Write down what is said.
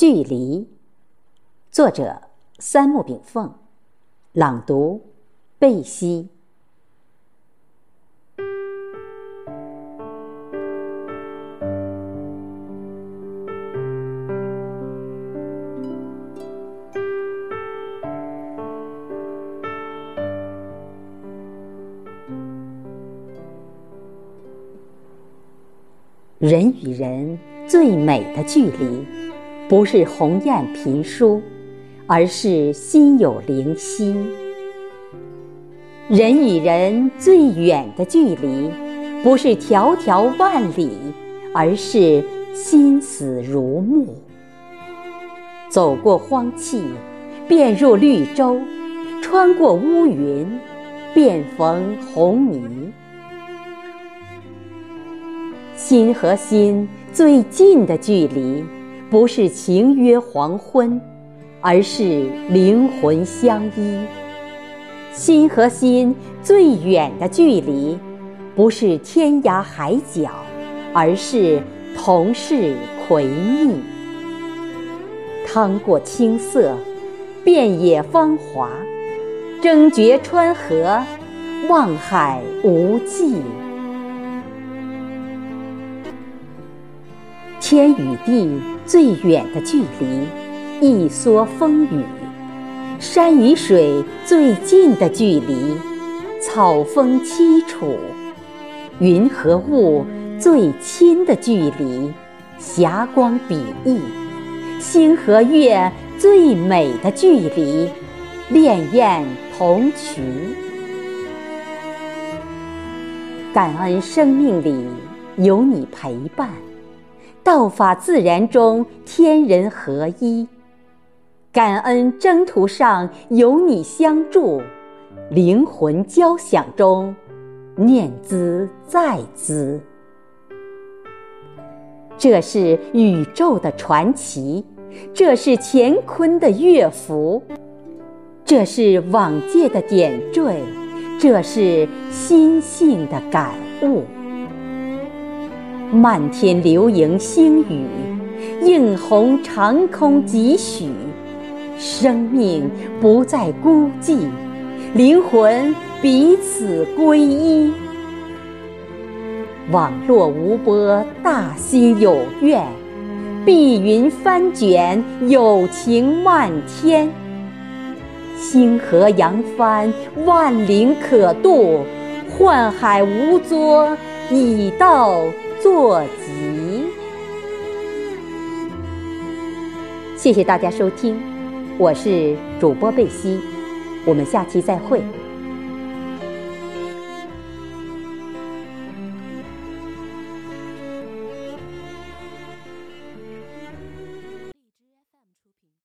距离，作者三木炳凤，朗读贝西。人与人最美的距离，不是鸿雁频书，而是心有灵犀；人与人最远的距离，不是迢迢万里，而是心死如木。走过荒气，便入绿洲；穿过乌云，便逢红泥。心和心最近的距离，不是情约黄昏，而是灵魂相依；心和心最远的距离，不是天涯海角，而是同是葵蜜。趟过青色，遍野芳华；争绝川河，望海无际。天与地最远的距离，一蓑风雨；山与水最近的距离，草丰凄楚；云和雾最亲的距离，霞光比翼；星和月最美的距离，潋滟同渠。感恩生命里有你陪伴。道法自然中，天人合一；感恩征途上有你相助，灵魂交响中，念兹在兹。这是宇宙的传奇，这是乾坤的乐符，这是往届的点缀，这是心性的感悟。漫天流萤星雨，映红长空几许。生命不再孤寂，灵魂彼此归依。网络无波，大心有愿；碧云翻卷，有情漫天。星河扬帆，万灵可渡；宦海无作，以道。坐骑。谢谢大家收听，我是主播贝西，我们下期再会。